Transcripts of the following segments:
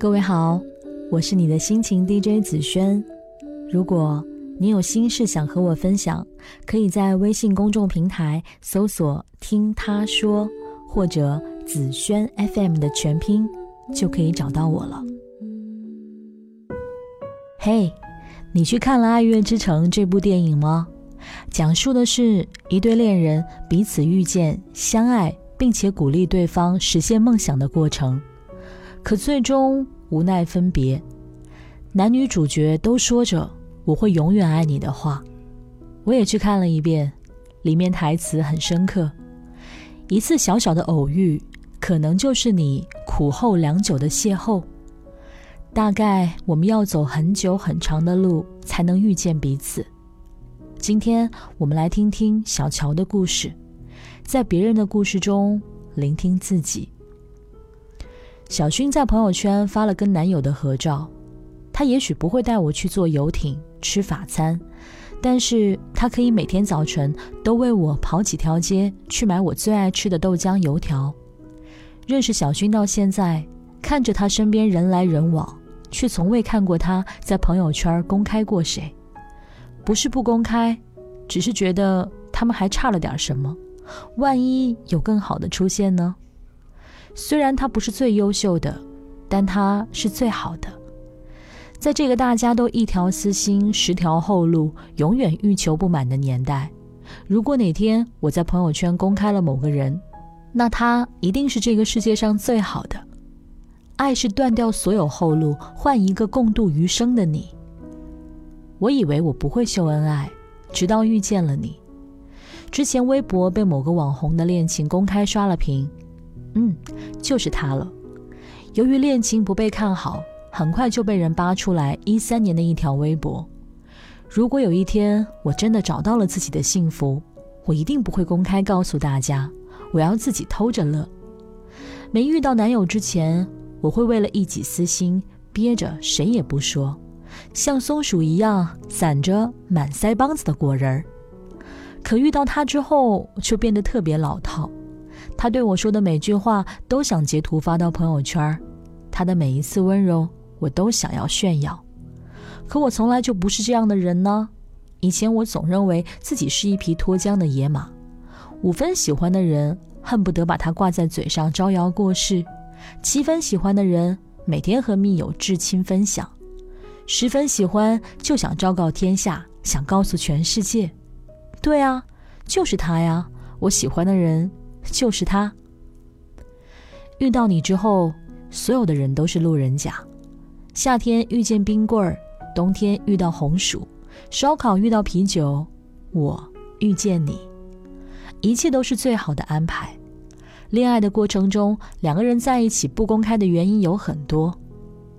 各位好，我是你的心情 DJ 紫萱。如果你有心事想和我分享，可以在微信公众平台搜索“听他说”或者“紫萱 FM” 的全拼，就可以找到我了。嘿，你去看了《爱乐之城》这部电影吗？讲述的是一对恋人彼此遇见、相爱，并且鼓励对方实现梦想的过程。可最终无奈分别，男女主角都说着“我会永远爱你”的话。我也去看了一遍，里面台词很深刻。一次小小的偶遇，可能就是你苦后良久的邂逅。大概我们要走很久很长的路，才能遇见彼此。今天我们来听听小乔的故事，在别人的故事中聆听自己。小薰在朋友圈发了跟男友的合照，他也许不会带我去坐游艇吃法餐，但是他可以每天早晨都为我跑几条街去买我最爱吃的豆浆油条。认识小薰到现在，看着他身边人来人往，却从未看过他在朋友圈公开过谁。不是不公开，只是觉得他们还差了点什么，万一有更好的出现呢？虽然他不是最优秀的，但他是最好的。在这个大家都一条私心、十条后路、永远欲求不满的年代，如果哪天我在朋友圈公开了某个人，那他一定是这个世界上最好的。爱是断掉所有后路，换一个共度余生的你。我以为我不会秀恩爱，直到遇见了你。之前微博被某个网红的恋情公开刷了屏。嗯，就是他了。由于恋情不被看好，很快就被人扒出来一三年的一条微博。如果有一天我真的找到了自己的幸福，我一定不会公开告诉大家，我要自己偷着乐。没遇到男友之前，我会为了一己私心憋着谁也不说，像松鼠一样攒着满腮帮子的果仁儿。可遇到他之后，就变得特别老套。他对我说的每句话都想截图发到朋友圈，他的每一次温柔我都想要炫耀，可我从来就不是这样的人呢。以前我总认为自己是一匹脱缰的野马，五分喜欢的人恨不得把他挂在嘴上招摇过市，七分喜欢的人每天和密友至亲分享，十分喜欢就想昭告天下，想告诉全世界，对啊，就是他呀，我喜欢的人。就是他。遇到你之后，所有的人都是路人甲。夏天遇见冰棍儿，冬天遇到红薯，烧烤遇到啤酒，我遇见你，一切都是最好的安排。恋爱的过程中，两个人在一起不公开的原因有很多：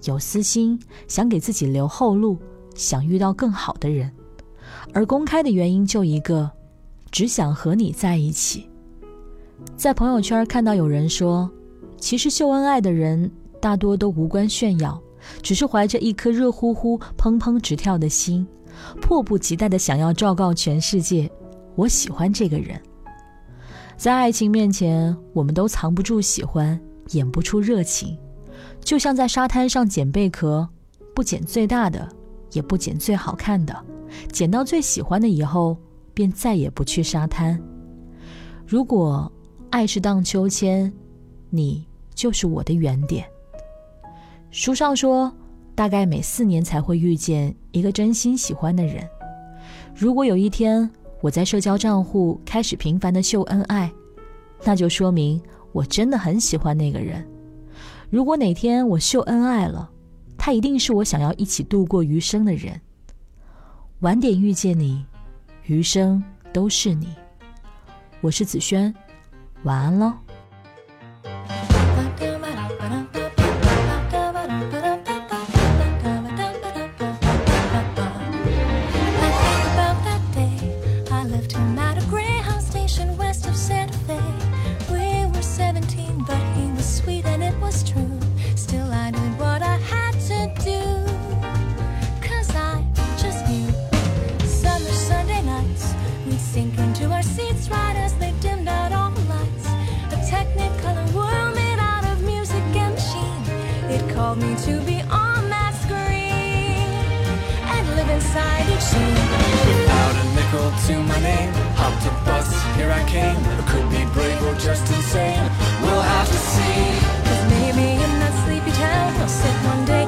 有私心，想给自己留后路，想遇到更好的人；而公开的原因就一个，只想和你在一起。在朋友圈看到有人说，其实秀恩爱的人大多都无关炫耀，只是怀着一颗热乎乎、砰砰直跳的心，迫不及待的想要昭告全世界：我喜欢这个人。在爱情面前，我们都藏不住喜欢，演不出热情，就像在沙滩上捡贝壳，不捡最大的，也不捡最好看的，捡到最喜欢的以后，便再也不去沙滩。如果。爱是荡秋千，你就是我的原点。书上说，大概每四年才会遇见一个真心喜欢的人。如果有一天我在社交账户开始频繁的秀恩爱，那就说明我真的很喜欢那个人。如果哪天我秀恩爱了，他一定是我想要一起度过余生的人。晚点遇见你，余生都是你。我是子轩。晚安喽。Called me to be on that screen and live inside each scene. Without a nickel to my name, hopped a bus, here I came. I could be brave or just insane. We'll have to see. Cause maybe in that sleepy town, he'll sit one day,